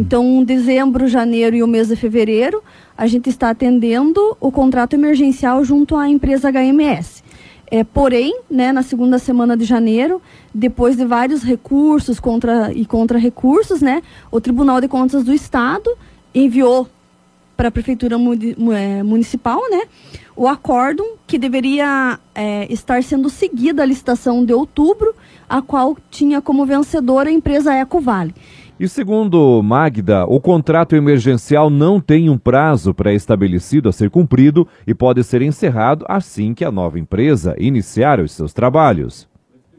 Então, dezembro, janeiro e o mês de fevereiro, a gente está atendendo o contrato emergencial junto à empresa HMS. É, porém, né, na segunda semana de janeiro, depois de vários recursos contra e contra-recursos, né, o Tribunal de Contas do Estado enviou para a Prefeitura é, Municipal né, o acórdão que deveria é, estar sendo seguida a licitação de outubro, a qual tinha como vencedora a empresa Ecovale. E segundo Magda, o contrato emergencial não tem um prazo pré-estabelecido a ser cumprido e pode ser encerrado assim que a nova empresa iniciar os seus trabalhos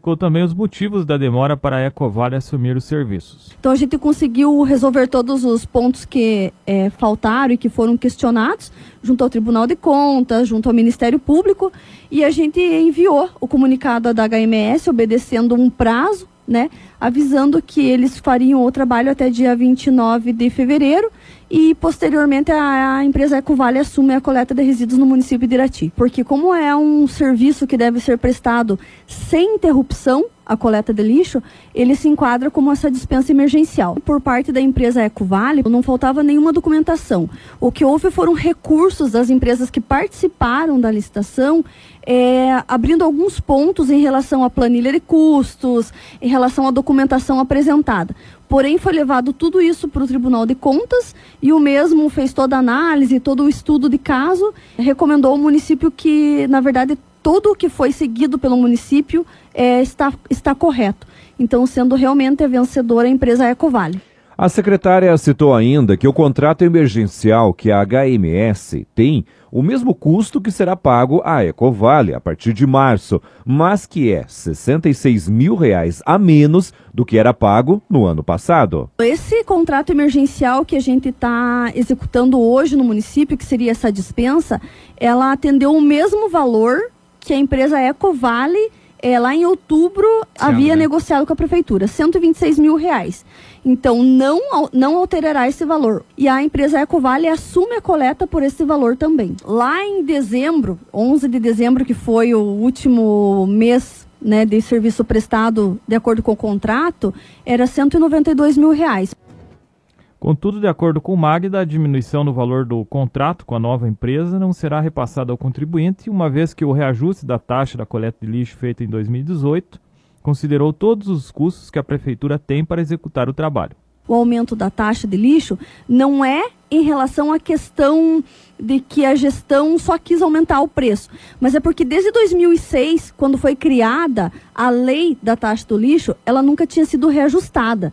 explicou também os motivos da demora para a Ecovale assumir os serviços. Então a gente conseguiu resolver todos os pontos que é, faltaram e que foram questionados junto ao Tribunal de Contas, junto ao Ministério Público, e a gente enviou o comunicado da HMS obedecendo um prazo né, avisando que eles fariam o trabalho até dia 29 de fevereiro e posteriormente a, a, empresa Ecovale assume a coleta de resíduos no município de Irati. Porque como é um serviço que deve ser prestado sem interrupção, a coleta de lixo, ele se enquadra como essa dispensa emergencial. Por parte da empresa Ecovale, não faltava nenhuma documentação. O que houve foram recursos das empresas que participaram da licitação, é, abrindo alguns pontos em relação à planilha de custos, em relação à documentação apresentada. Porém, foi levado tudo isso para o Tribunal de Contas e o mesmo fez toda a análise, todo o estudo de caso, recomendou ao município que, na verdade, tudo o que foi seguido pelo município é, está, está correto. Então, sendo realmente a vencedora a empresa Ecovale. A secretária citou ainda que o contrato emergencial que a HMS tem o mesmo custo que será pago à Ecovale a partir de março, mas que é 66 mil reais a menos do que era pago no ano passado. Esse contrato emergencial que a gente está executando hoje no município, que seria essa dispensa, ela atendeu o mesmo valor que a empresa Ecovale, é, lá em outubro, Sim, havia né? negociado com a prefeitura, 126 mil reais. Então, não, não alterará esse valor. E a empresa Ecovale assume a coleta por esse valor também. Lá em dezembro, 11 de dezembro, que foi o último mês né, de serviço prestado de acordo com o contrato, era 192 mil reais. Contudo, de acordo com o Magda, a diminuição no valor do contrato com a nova empresa não será repassada ao contribuinte, uma vez que o reajuste da taxa da coleta de lixo feita em 2018 considerou todos os custos que a prefeitura tem para executar o trabalho. O aumento da taxa de lixo não é em relação à questão de que a gestão só quis aumentar o preço, mas é porque desde 2006, quando foi criada a lei da taxa do lixo, ela nunca tinha sido reajustada.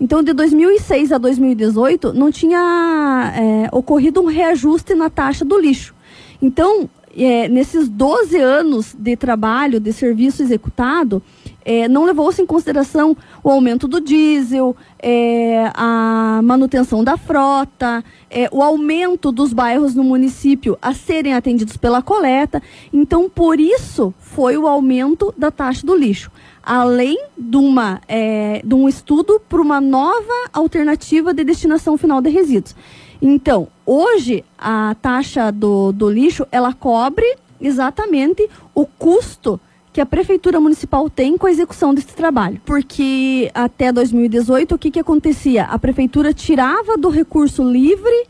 Então, de 2006 a 2018, não tinha é, ocorrido um reajuste na taxa do lixo. Então, é, nesses 12 anos de trabalho, de serviço executado, é, não levou-se em consideração o aumento do diesel, é, a manutenção da frota, é, o aumento dos bairros no município a serem atendidos pela coleta. Então, por isso, foi o aumento da taxa do lixo além de, uma, é, de um estudo para uma nova alternativa de destinação final de resíduos. Então, hoje, a taxa do, do lixo, ela cobre exatamente o custo que a Prefeitura Municipal tem com a execução desse trabalho. Porque até 2018, o que, que acontecia? A Prefeitura tirava do recurso livre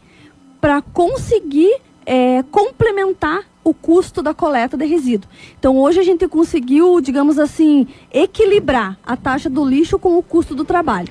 para conseguir é, complementar o custo da coleta de resíduo. Então hoje a gente conseguiu, digamos assim, equilibrar a taxa do lixo com o custo do trabalho.